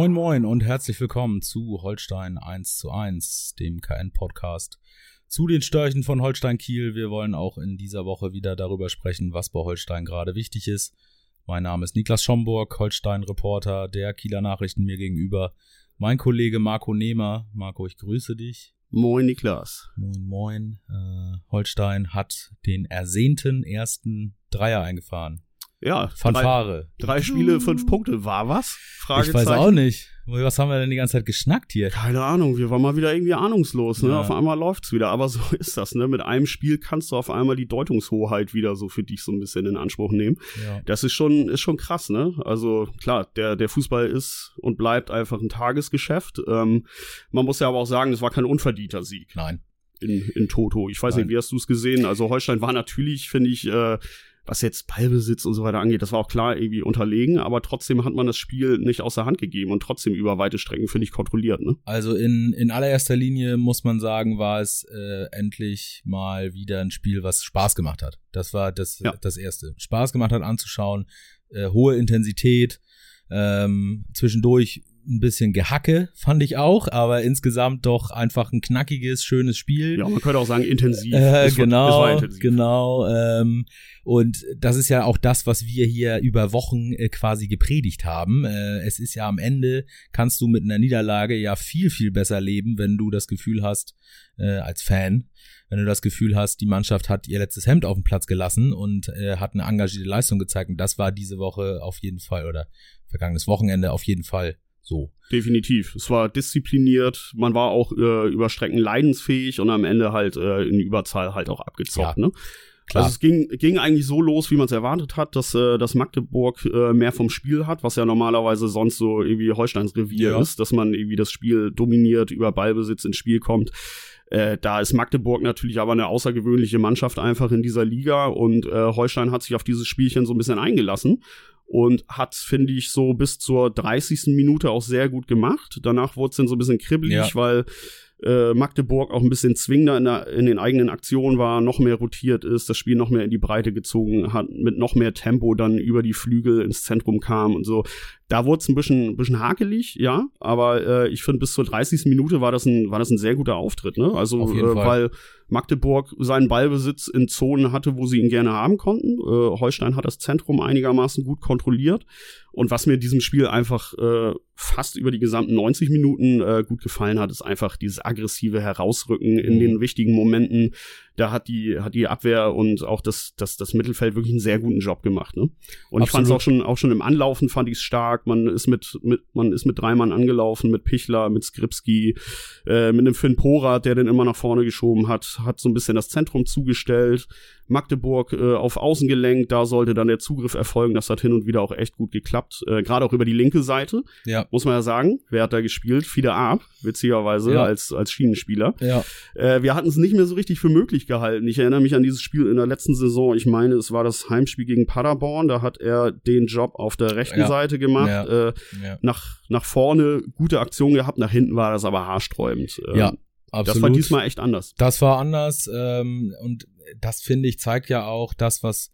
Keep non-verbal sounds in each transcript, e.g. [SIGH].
Moin Moin und herzlich willkommen zu Holstein 1 zu 1, dem KN-Podcast zu den Störchen von Holstein Kiel. Wir wollen auch in dieser Woche wieder darüber sprechen, was bei Holstein gerade wichtig ist. Mein Name ist Niklas Schomburg, Holstein-Reporter der Kieler Nachrichten mir gegenüber. Mein Kollege Marco Nehmer. Marco, ich grüße dich. Moin Niklas. Moin Moin. Äh, Holstein hat den ersehnten ersten Dreier eingefahren. Ja, Fanfare. Drei, drei Spiele, fünf Punkte. War was? Ich weiß auch nicht. Was haben wir denn die ganze Zeit geschnackt hier? Keine Ahnung, wir waren mal wieder irgendwie ahnungslos, ne? Ja. Auf einmal läuft's wieder. Aber so [LAUGHS] ist das, ne? Mit einem Spiel kannst du auf einmal die Deutungshoheit wieder so für dich so ein bisschen in Anspruch nehmen. Ja. Das ist schon, ist schon krass, ne? Also klar, der, der Fußball ist und bleibt einfach ein Tagesgeschäft. Ähm, man muss ja aber auch sagen, es war kein unverdienter Sieg. Nein. In, in Toto. Ich weiß Nein. nicht, wie hast du es gesehen? Also Holstein war natürlich, finde ich, äh, was jetzt Ballbesitz und so weiter angeht, das war auch klar irgendwie unterlegen, aber trotzdem hat man das Spiel nicht außer Hand gegeben und trotzdem über weite Strecken, finde ich, kontrolliert. Ne? Also in, in allererster Linie muss man sagen, war es äh, endlich mal wieder ein Spiel, was Spaß gemacht hat. Das war das, ja. das Erste. Spaß gemacht hat anzuschauen, äh, hohe Intensität, ähm, zwischendurch ein bisschen Gehacke, fand ich auch, aber insgesamt doch einfach ein knackiges, schönes Spiel. Ja, man könnte auch sagen intensiv. Äh, es genau, war, intensiv. genau. Ähm, und das ist ja auch das, was wir hier über Wochen äh, quasi gepredigt haben. Äh, es ist ja am Ende, kannst du mit einer Niederlage ja viel, viel besser leben, wenn du das Gefühl hast, äh, als Fan, wenn du das Gefühl hast, die Mannschaft hat ihr letztes Hemd auf den Platz gelassen und äh, hat eine engagierte Leistung gezeigt. Und das war diese Woche auf jeden Fall oder vergangenes Wochenende auf jeden Fall so. Definitiv. Es war diszipliniert, man war auch äh, über Strecken leidensfähig und am Ende halt äh, in Überzahl halt auch abgezockt, ja. ne? Klar. Also es ging, ging eigentlich so los, wie man es erwartet hat, dass, äh, dass Magdeburg äh, mehr vom Spiel hat, was ja normalerweise sonst so irgendwie Holsteins Revier ja. ist, dass man irgendwie das Spiel dominiert, über Ballbesitz ins Spiel kommt. Äh, da ist Magdeburg natürlich aber eine außergewöhnliche Mannschaft einfach in dieser Liga und äh, Holstein hat sich auf dieses Spielchen so ein bisschen eingelassen und hat, finde ich, so bis zur 30. Minute auch sehr gut gemacht. Danach wurde es dann so ein bisschen kribbelig, ja. weil äh, Magdeburg auch ein bisschen zwingender in, der, in den eigenen Aktionen war, noch mehr rotiert ist, das Spiel noch mehr in die Breite gezogen hat, mit noch mehr Tempo dann über die Flügel ins Zentrum kam und so. Da wurde es ein bisschen, ein bisschen hakelig, ja, aber äh, ich finde, bis zur 30. Minute war das ein, war das ein sehr guter Auftritt, ne? Also, äh, weil Magdeburg seinen Ballbesitz in Zonen hatte, wo sie ihn gerne haben konnten. Äh, Holstein hat das Zentrum einigermaßen gut kontrolliert. Und was mir in diesem Spiel einfach äh, fast über die gesamten 90 Minuten äh, gut gefallen hat, ist einfach dieses aggressive Herausrücken in mhm. den wichtigen Momenten. Da hat die, hat die Abwehr und auch das, das, das Mittelfeld wirklich einen sehr guten Job gemacht. Ne? Und Absolut. ich fand es auch schon, auch schon im Anlaufen fand ich es stark. Man ist mit, mit, man ist mit drei Mann angelaufen, mit Pichler, mit Skripski, äh, mit einem Finn Porat, der den immer nach vorne geschoben hat, hat so ein bisschen das Zentrum zugestellt. Magdeburg äh, auf Außen gelenkt, da sollte dann der Zugriff erfolgen. Das hat hin und wieder auch echt gut geklappt. Äh, Gerade auch über die linke Seite. Ja. Muss man ja sagen. Wer hat da gespielt? Fieder Ab, witzigerweise, ja. als, als Schienenspieler. Ja. Äh, wir hatten es nicht mehr so richtig für möglich gehalten. Ich erinnere mich an dieses Spiel in der letzten Saison. Ich meine, es war das Heimspiel gegen Paderborn. Da hat er den Job auf der rechten ja. Seite gemacht. Äh, nach, nach vorne gute Aktion gehabt, nach hinten war das aber haarsträubend. Ähm, ja. Absolut. Das war diesmal echt anders. Das war anders ähm, und das finde ich zeigt ja auch das, was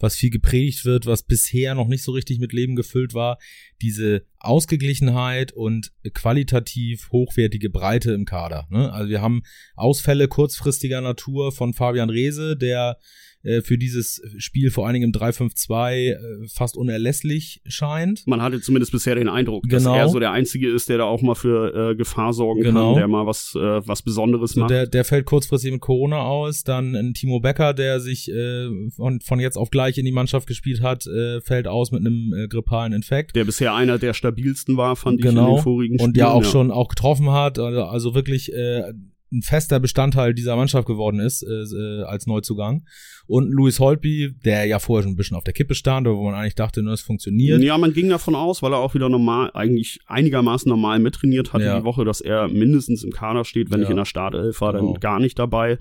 was viel gepredigt wird, was bisher noch nicht so richtig mit Leben gefüllt war, diese Ausgeglichenheit und qualitativ hochwertige Breite im Kader. Ne? Also wir haben Ausfälle kurzfristiger Natur von Fabian Reese, der äh, für dieses Spiel vor allen Dingen im 3-5-2 äh, fast unerlässlich scheint. Man hatte zumindest bisher den Eindruck, genau. dass er so der Einzige ist, der da auch mal für äh, Gefahr sorgen genau. kann, der mal was, äh, was Besonderes so macht. Der, der fällt kurzfristig mit Corona aus, dann ein Timo Becker, der sich äh, von, von jetzt auf gleich in die Mannschaft gespielt hat, äh, fällt aus mit einem äh, grippalen Infekt. Der bisher einer der stabilsten war, fand genau. ich in den vorigen Spielen. Und ja auch ja. schon auch getroffen hat, also, also wirklich äh, ein fester Bestandteil dieser Mannschaft geworden ist äh, äh, als Neuzugang. Und Louis Holtby, der ja vorher schon ein bisschen auf der Kippe stand, wo man eigentlich dachte, nur es funktioniert. Ja, man ging davon aus, weil er auch wieder normal, eigentlich einigermaßen normal mittrainiert hatte ja. die Woche, dass er mindestens im Kader steht, wenn ja. nicht in der Startelf war, genau. dann gar nicht dabei.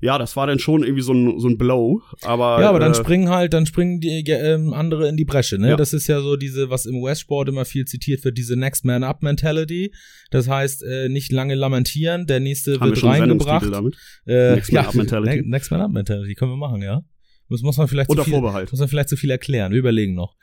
Ja, das war dann schon irgendwie so ein, so ein Blow. Aber, ja, aber dann äh, springen halt, dann springen die äh, andere in die Bresche. Ne? Ja. Das ist ja so diese, was im Westsport immer viel zitiert wird, diese Next Man Up Mentality. Das heißt, äh, nicht lange lamentieren, der nächste Haben wird reingebracht. Damit? Äh, Next Man ja, Up Mentality. Ne, Next Man Up Mentality können wir machen, ja. Das muss man vielleicht Unter zu viel, Vorbehalt. muss man vielleicht zu viel erklären. Wir überlegen noch.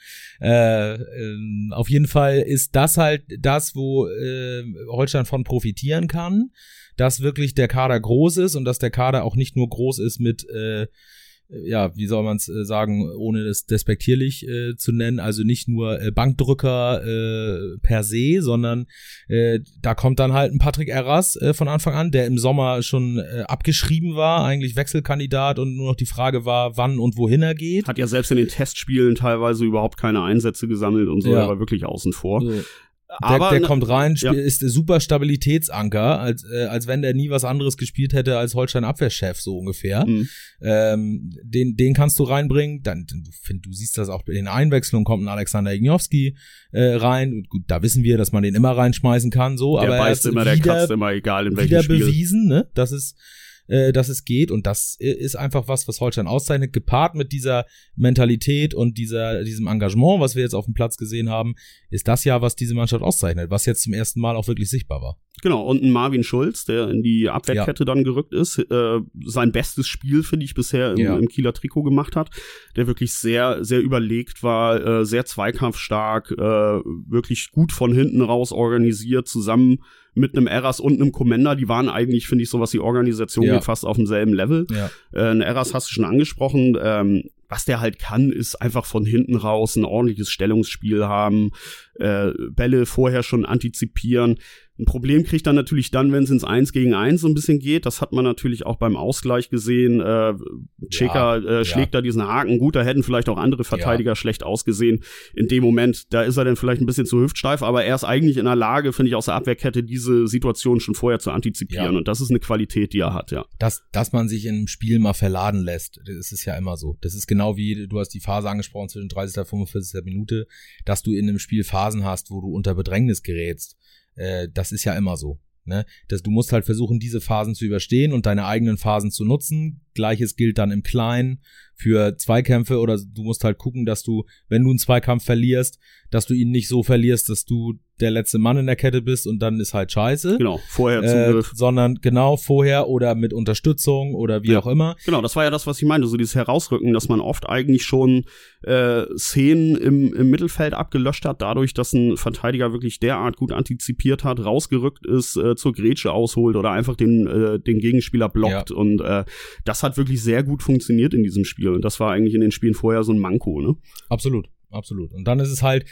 Äh, äh, auf jeden Fall ist das halt das, wo äh, Holstein von profitieren kann dass wirklich der Kader groß ist und dass der Kader auch nicht nur groß ist mit äh, ja, wie soll man es äh, sagen, ohne es despektierlich äh, zu nennen, also nicht nur äh, Bankdrücker äh, per se, sondern äh, da kommt dann halt ein Patrick Erras äh, von Anfang an, der im Sommer schon äh, abgeschrieben war, eigentlich Wechselkandidat und nur noch die Frage war, wann und wohin er geht. Hat ja selbst in den Testspielen teilweise überhaupt keine Einsätze gesammelt und so, ja. er war wirklich außen vor. So. Aber der, der kommt rein, ja. ist super Stabilitätsanker, als, äh, als wenn der nie was anderes gespielt hätte als Holstein Abwehrchef, so ungefähr. Mhm. Ähm, den, den kannst du reinbringen. Dann, du, find, du siehst das auch in Einwechslung, kommt ein Alexander Ignowski äh, rein. Gut, da wissen wir, dass man den immer reinschmeißen kann, so. Der aber beißt immer, wieder, der kratzt immer, egal in welchem wieder Spiel. bewiesen, ne? Das ist äh, dass es geht. Und das ist einfach was, was Holstein auszeichnet, gepaart mit dieser Mentalität und dieser, diesem Engagement, was wir jetzt auf dem Platz gesehen haben, ist das ja, was diese Mannschaft auszeichnet, was jetzt zum ersten Mal auch wirklich sichtbar war. Genau, und ein Marvin Schulz, der in die Abwehrkette ja. dann gerückt ist, äh, sein bestes Spiel, finde ich, bisher im, ja. im, Kieler Trikot gemacht hat, der wirklich sehr, sehr überlegt war, äh, sehr zweikampfstark, äh, wirklich gut von hinten raus organisiert, zusammen mit einem Eras und einem Commander, die waren eigentlich, finde ich, so was die Organisation ja. geht, fast auf demselben Level. Ja. Äh, ein Eras hast du schon angesprochen. Ähm, was der halt kann, ist einfach von hinten raus ein ordentliches Stellungsspiel haben, äh, Bälle vorher schon antizipieren. Ein Problem kriegt er natürlich dann, wenn es ins Eins gegen Eins so ein bisschen geht. Das hat man natürlich auch beim Ausgleich gesehen. Äh, Cheka ja, äh, schlägt ja. da diesen Haken. Gut, da hätten vielleicht auch andere Verteidiger ja. schlecht ausgesehen. In dem Moment, da ist er dann vielleicht ein bisschen zu hüftsteif, aber er ist eigentlich in der Lage, finde ich, aus der Abwehrkette diese Situation schon vorher zu antizipieren. Und das ist eine Qualität, die er hat, ja. Dass, dass man sich im Spiel mal verladen lässt, das ist ja immer so. Das ist genau wie, du hast die Phase angesprochen zwischen 30. und 45. Minute, dass du in einem Spiel Phasen hast, wo du unter Bedrängnis gerätst äh, das ist ja immer so. Ne? Das, du musst halt versuchen, diese Phasen zu überstehen und deine eigenen Phasen zu nutzen. Gleiches gilt dann im Kleinen für Zweikämpfe oder du musst halt gucken, dass du, wenn du einen Zweikampf verlierst, dass du ihn nicht so verlierst, dass du der letzte Mann in der Kette bist und dann ist halt scheiße. Genau, vorher äh, Sondern genau vorher oder mit Unterstützung oder wie ja. auch immer. Genau, das war ja das, was ich meinte, so dieses Herausrücken, dass man oft eigentlich schon äh, Szenen im, im Mittelfeld abgelöscht hat, dadurch, dass ein Verteidiger wirklich derart gut antizipiert hat, rausgerückt ist, äh, zur Grätsche ausholt oder einfach den, äh, den Gegenspieler blockt. Ja. Und äh, das hat wirklich sehr gut funktioniert in diesem Spiel. Und das war eigentlich in den Spielen vorher so ein Manko, ne? Absolut, absolut. Und dann ist es halt,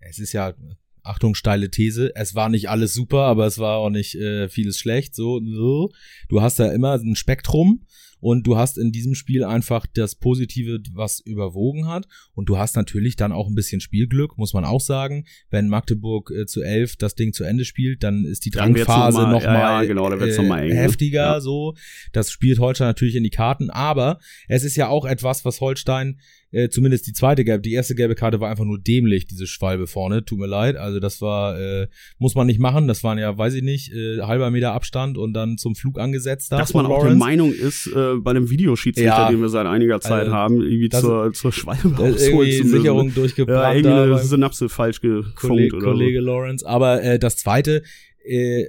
es ist ja, Achtung, steile These, es war nicht alles super, aber es war auch nicht äh, vieles schlecht. So, so. Du hast ja immer ein Spektrum und du hast in diesem Spiel einfach das Positive, was überwogen hat und du hast natürlich dann auch ein bisschen Spielglück, muss man auch sagen. Wenn Magdeburg äh, zu elf das Ding zu Ende spielt, dann ist die Drangphase nochmal noch ja, ja, genau, äh, noch mal eng, ne? heftiger, ja. so. Das spielt Holstein natürlich in die Karten, aber es ist ja auch etwas, was Holstein äh, zumindest die zweite gelbe, die erste gelbe Karte war einfach nur dämlich, diese Schwalbe vorne, tut mir leid. Also das war, äh, muss man nicht machen, das waren ja, weiß ich nicht, äh, halber Meter Abstand und dann zum Flug angesetzt. Dass man Lawrence. auch der Meinung ist, äh, bei einem Videoschiedsrichter, ja, den wir seit einiger Zeit also, haben, irgendwie zur, zur Schwalbe ausholen zu Sicherung durchgebrannt. Ja, irgendeine Synapse falsch gefunkt Kollege, oder Kollege so. Lawrence. Aber äh, das zweite, äh,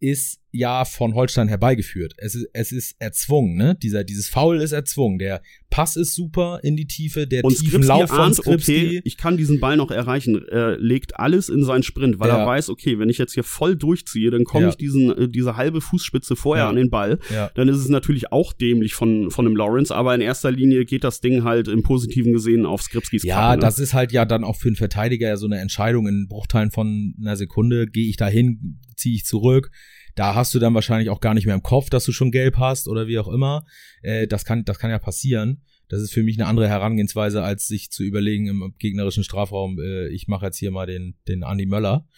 ist ja von Holstein herbeigeführt. Es ist, es ist erzwungen, ne? Dieser, dieses Foul ist erzwungen. Der Pass ist super in die Tiefe, der und tiefen Lauf von ahnt, okay, ich kann diesen Ball noch erreichen. Er legt alles in seinen Sprint, weil ja. er weiß, okay, wenn ich jetzt hier voll durchziehe, dann komme ja. ich diesen, äh, diese halbe Fußspitze vorher ja. an den Ball. Dann ist es natürlich auch dämlich von, von dem Lawrence, aber in erster Linie geht das Ding halt im Positiven gesehen auf Skripskis Ja, Kappe, ne? das ist halt ja dann auch für einen Verteidiger ja so eine Entscheidung in Bruchteilen von einer Sekunde. Gehe ich dahin, ziehe ich zurück da hast du dann wahrscheinlich auch gar nicht mehr im Kopf, dass du schon gelb hast oder wie auch immer. Äh, das kann, das kann ja passieren. Das ist für mich eine andere Herangehensweise, als sich zu überlegen im gegnerischen Strafraum, äh, ich mache jetzt hier mal den, den Andi Möller,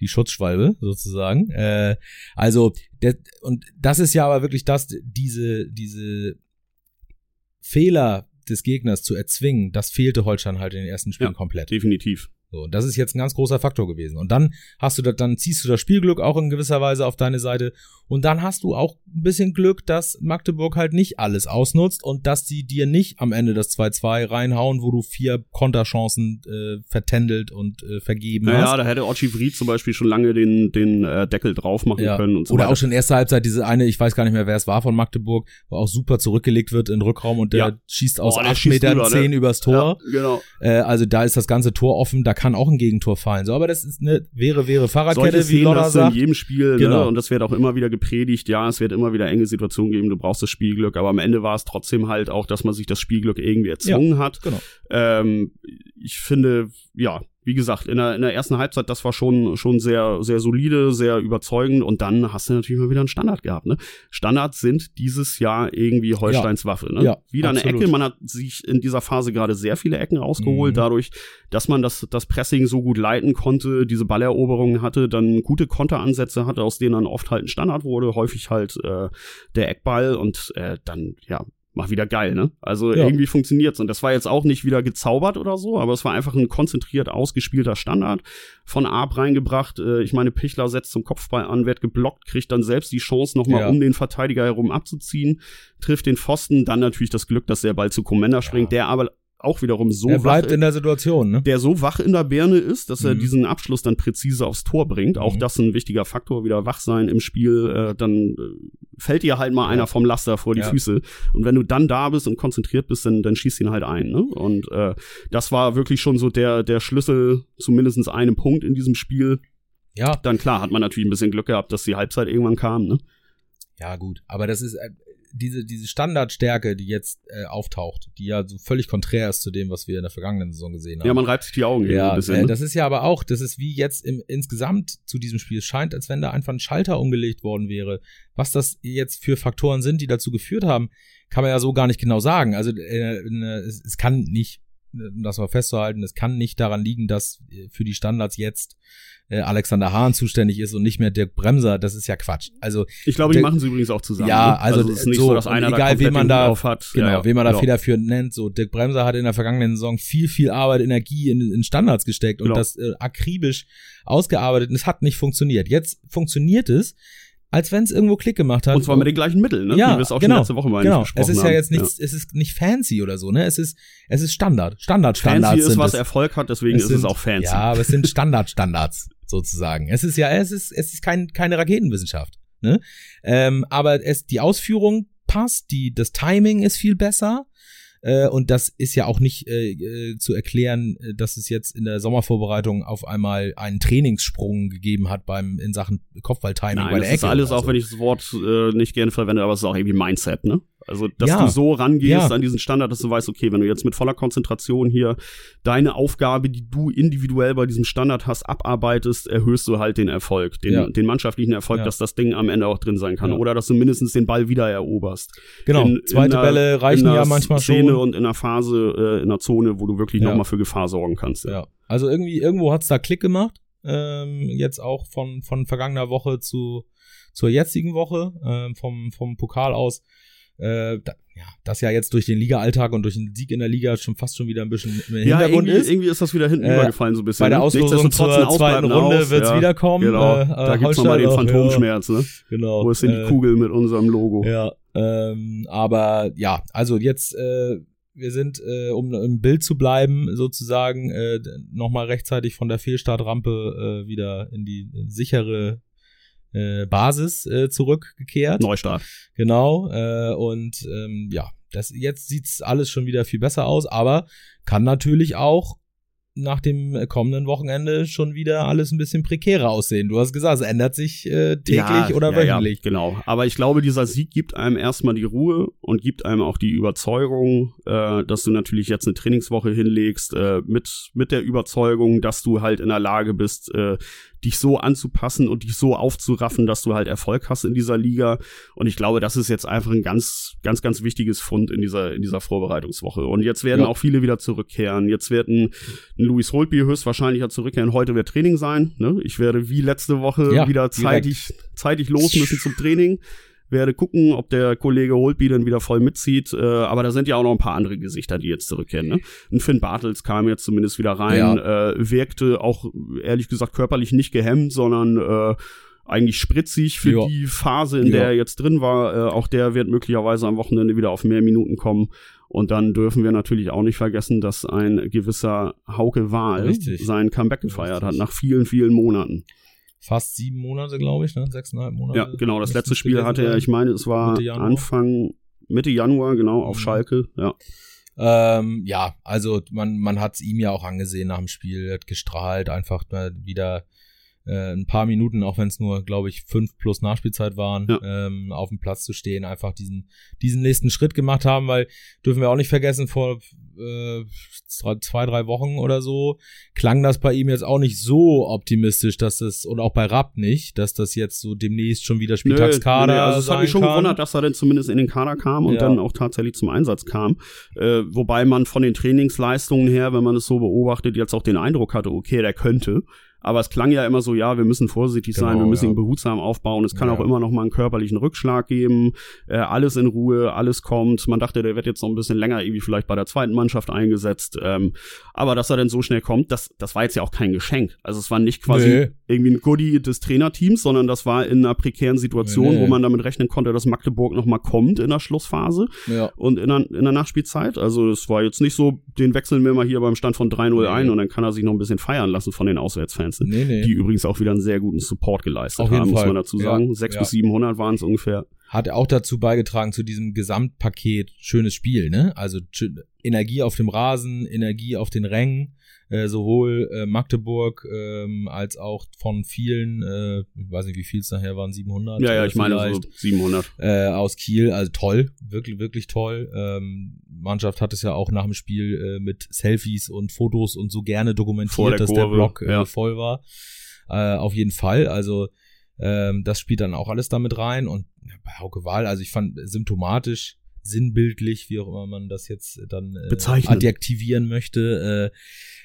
die Schutzschwalbe sozusagen. Äh, also, der, und das ist ja aber wirklich das, diese, diese Fehler des Gegners zu erzwingen, das fehlte Holstein halt in den ersten Spielen ja, komplett. Definitiv. So, das ist jetzt ein ganz großer Faktor gewesen. Und dann hast du das, dann ziehst du das Spielglück auch in gewisser Weise auf deine Seite. Und dann hast du auch ein bisschen Glück, dass Magdeburg halt nicht alles ausnutzt und dass sie dir nicht am Ende das 2-2 reinhauen, wo du vier Konterchancen äh, vertändelt und äh, vergeben naja, hast. Ja, da hätte Ochi Vried zum Beispiel schon lange den, den äh, Deckel drauf machen ja. können. Und so Oder weiter. auch schon in erster Halbzeit diese eine, ich weiß gar nicht mehr, wer es war von Magdeburg, wo auch super zurückgelegt wird in Rückraum und der ja. schießt aus oh, 8 Metern rüber, 10 ne? übers Tor. Ja, genau. Äh, also da ist das ganze Tor offen, da kann auch ein Gegentor fallen. So, aber das ist eine wäre, wäre Fahrradkette, wie Lodder sagt. in jedem Spiel, ne? genau. Ne? und das wird auch immer wieder gepredigt. Ja, es wird immer wieder enge Situationen geben, du brauchst das Spielglück, aber am Ende war es trotzdem halt auch, dass man sich das Spielglück irgendwie erzwungen ja, hat. Genau. Ähm, ich finde, ja, wie gesagt, in der, in der ersten Halbzeit, das war schon, schon sehr, sehr solide, sehr überzeugend und dann hast du natürlich mal wieder einen Standard gehabt, ne? Standards sind dieses Jahr irgendwie Holsteins ja. Waffe, ne? Ja, wieder absolut. eine Ecke, man hat sich in dieser Phase gerade sehr viele Ecken rausgeholt, mhm. dadurch, dass man das, das Pressing so gut leiten konnte, diese Balleroberungen hatte, dann gute Konteransätze hatte, aus denen dann oft halt ein Standard wurde, häufig halt äh, der Eckball und äh, dann, ja, mal wieder geil, ne? Also ja. irgendwie funktioniert's. Und das war jetzt auch nicht wieder gezaubert oder so, aber es war einfach ein konzentriert ausgespielter Standard von Arp reingebracht. Äh, ich meine, Pichler setzt zum Kopfball an, wird geblockt, kriegt dann selbst die Chance, nochmal ja. um den Verteidiger herum abzuziehen, trifft den Pfosten, dann natürlich das Glück, dass der Ball zu Commander springt, ja. der aber auch wiederum so er bleibt wach, in der Situation, ne? der so wach in der Birne ist, dass mhm. er diesen Abschluss dann präzise aufs Tor bringt. Auch mhm. das ein wichtiger Faktor, wieder wach sein im Spiel. Äh, dann äh, fällt dir halt mal ja. einer vom Laster vor die ja. Füße. Und wenn du dann da bist und konzentriert bist, dann, dann schießt ihn halt ein. Ne? Und äh, das war wirklich schon so der der Schlüssel zu mindestens einem Punkt in diesem Spiel. Ja. Dann klar hat man natürlich ein bisschen Glück gehabt, dass die Halbzeit irgendwann kam. Ne? Ja gut, aber das ist äh, diese, diese Standardstärke, die jetzt äh, auftaucht, die ja so völlig konträr ist zu dem, was wir in der vergangenen Saison gesehen haben. Ja, man reibt sich die Augen ja, ein bisschen. Äh, ne? das ist ja aber auch, das ist wie jetzt im, insgesamt zu diesem Spiel. Es scheint, als wenn da einfach ein Schalter umgelegt worden wäre. Was das jetzt für Faktoren sind, die dazu geführt haben, kann man ja so gar nicht genau sagen. Also äh, äh es, es kann nicht das mal festzuhalten, es kann nicht daran liegen, dass äh, für die Standards jetzt äh, Alexander Hahn zuständig ist und nicht mehr Dirk Bremser, das ist ja Quatsch. Also ich glaube, die machen sie übrigens auch zusammen. Ja, ne? also, also ist nicht so, so dass einer egal, da wen man da hat. Genau, ja, wen man da genau. federführend nennt. So Dirk Bremser hat in der vergangenen Saison viel, viel Arbeit, Energie in, in Standards gesteckt und genau. das äh, akribisch ausgearbeitet und es hat nicht funktioniert. Jetzt funktioniert es als wenn es irgendwo Klick gemacht hat. Und zwar mit den gleichen Mitteln, ne? Ja, Wie wir es auch genau, schon letzte Woche mal genau. Es ist ja jetzt nichts, ja. es ist nicht fancy oder so, ne? Es ist, es ist Standard. Standard, Standards. Fancy ist, was es. Erfolg hat, deswegen es ist sind, es auch fancy. Ja, aber es sind Standard, Standards, sozusagen. Es ist ja, es ist, es ist kein, keine Raketenwissenschaft, ne? Ähm, aber es, die Ausführung passt, die, das Timing ist viel besser. Äh, und das ist ja auch nicht äh, äh, zu erklären, äh, dass es jetzt in der Sommervorbereitung auf einmal einen Trainingssprung gegeben hat beim in Sachen Kopfballtiming bei der Ecke. Das ist alles, auch wenn ich das Wort äh, nicht gerne verwende, aber es ist auch irgendwie Mindset, ne? Also, dass ja. du so rangehst ja. an diesen Standard, dass du weißt, okay, wenn du jetzt mit voller Konzentration hier deine Aufgabe, die du individuell bei diesem Standard hast, abarbeitest, erhöhst du halt den Erfolg, den, ja. den mannschaftlichen Erfolg, dass das Ding am Ende auch drin sein kann. Oder dass du mindestens den Ball wieder eroberst. Genau. In, Zweite in Bälle reichen ja manchmal Szene schon. und in einer Phase, äh, in einer Zone, wo du wirklich ja. nochmal für Gefahr sorgen kannst. Ja. Also irgendwie, irgendwo hat's da Klick gemacht. Ähm, jetzt auch von, von vergangener Woche zu, zur jetzigen Woche, ähm, vom, vom Pokal aus äh, da, ja, das ja jetzt durch den Liga-Alltag und durch den Sieg in der Liga schon fast schon wieder ein bisschen im ja, Hintergrund ist. irgendwie ist das wieder hinten äh, übergefallen so ein bisschen. Bei der ne? Auslosung zur zweiten Runde wird's ja, wiederkommen. Genau, äh, da gibt's nochmal den Phantomschmerz, ja, ne? [LAUGHS] Genau. Wo ist denn die äh, Kugel mit unserem Logo? Ja, ähm, aber ja, also jetzt äh, wir sind, äh, um im Bild zu bleiben, sozusagen äh, nochmal rechtzeitig von der Fehlstartrampe äh, wieder in die sichere äh, Basis äh, zurückgekehrt. Neustart. Genau. Äh, und ähm, ja, das jetzt sieht's alles schon wieder viel besser aus, aber kann natürlich auch nach dem kommenden Wochenende schon wieder alles ein bisschen prekärer aussehen. Du hast gesagt, es ändert sich äh, täglich ja, oder ja, wöchentlich. Ja, genau. Aber ich glaube, dieser Sieg gibt einem erstmal die Ruhe und gibt einem auch die Überzeugung, äh, dass du natürlich jetzt eine Trainingswoche hinlegst, äh, mit, mit der Überzeugung, dass du halt in der Lage bist, äh, dich so anzupassen und dich so aufzuraffen, dass du halt Erfolg hast in dieser Liga. Und ich glaube, das ist jetzt einfach ein ganz, ganz, ganz wichtiges Fund in dieser, in dieser Vorbereitungswoche. Und jetzt werden ja. auch viele wieder zurückkehren. Jetzt werden ein Louis Holtby höchstwahrscheinlich ja zurückkehren. Heute wird Training sein. Ne? Ich werde wie letzte Woche ja, wieder zeitig, zeitig los müssen zum Training werde gucken, ob der Kollege Holtby dann wieder voll mitzieht. Äh, aber da sind ja auch noch ein paar andere Gesichter, die jetzt zurückkehren. Ne? Ein Finn Bartels kam jetzt zumindest wieder rein, ja. äh, wirkte auch ehrlich gesagt körperlich nicht gehemmt, sondern äh, eigentlich spritzig für jo. die Phase, in jo. der er jetzt drin war. Äh, auch der wird möglicherweise am Wochenende wieder auf mehr Minuten kommen. Und dann dürfen wir natürlich auch nicht vergessen, dass ein gewisser Hauke Wahl Richtig. sein Comeback gefeiert Richtig. hat nach vielen, vielen Monaten fast sieben Monate, glaube ich, ne? Sechseinhalb Monate. Ja, genau. Das letzte Spiel hatte er, ich meine, es war Mitte Anfang, Mitte Januar, genau, auf mhm. Schalke, ja. Ähm, ja, also man, man hat es ihm ja auch angesehen nach dem Spiel, hat gestrahlt, einfach wieder äh, ein paar Minuten, auch wenn es nur, glaube ich, fünf plus Nachspielzeit waren, ja. ähm, auf dem Platz zu stehen, einfach diesen, diesen nächsten Schritt gemacht haben, weil dürfen wir auch nicht vergessen, vor äh, zwei, drei Wochen oder so klang das bei ihm jetzt auch nicht so optimistisch, dass das, und auch bei Rapp nicht, dass das jetzt so demnächst schon wieder Spieltagskader nö, nö, also das hat mich schon kann. gewundert, dass er denn zumindest in den Kader kam und ja. dann auch tatsächlich zum Einsatz kam. Äh, wobei man von den Trainingsleistungen her, wenn man es so beobachtet, jetzt auch den Eindruck hatte, okay, der könnte. Aber es klang ja immer so, ja, wir müssen vorsichtig genau, sein, wir müssen ja. ihn behutsam aufbauen. Es kann ja. auch immer noch mal einen körperlichen Rückschlag geben. Äh, alles in Ruhe, alles kommt. Man dachte, der wird jetzt noch ein bisschen länger irgendwie vielleicht bei der zweiten Mannschaft eingesetzt. Ähm, aber dass er denn so schnell kommt, das, das war jetzt ja auch kein Geschenk. Also es war nicht quasi nee. irgendwie ein Goodie des Trainerteams, sondern das war in einer prekären Situation, nee. wo man damit rechnen konnte, dass Magdeburg noch mal kommt in der Schlussphase ja. und in der, in der Nachspielzeit. Also es war jetzt nicht so, den wechseln wir mal hier beim Stand von 3-0 ein und dann kann er sich noch ein bisschen feiern lassen von den Auswärtsfans. Fans, nee, nee. die übrigens auch wieder einen sehr guten Support geleistet haben, muss man dazu sagen. Ja, Sechs ja. bis 700 waren es ungefähr. Hat auch dazu beigetragen zu diesem Gesamtpaket schönes Spiel, ne? Also Energie auf dem Rasen, Energie auf den Rängen, äh, sowohl äh, Magdeburg ähm, als auch von vielen, äh, ich weiß nicht, wie viel es nachher waren, 700? Ja, ja, ich meine so 700. Äh, aus Kiel, also toll, wirklich, wirklich toll. Ähm, Mannschaft hat es ja auch nach dem Spiel äh, mit Selfies und Fotos und so gerne dokumentiert, der dass Kurve, der Block äh, ja. voll war. Äh, auf jeden Fall, also ähm, das spielt dann auch alles damit rein und bei Hauke Wahl, also ich fand symptomatisch, sinnbildlich, wie auch immer man das jetzt dann äh, adjektivieren möchte. Äh,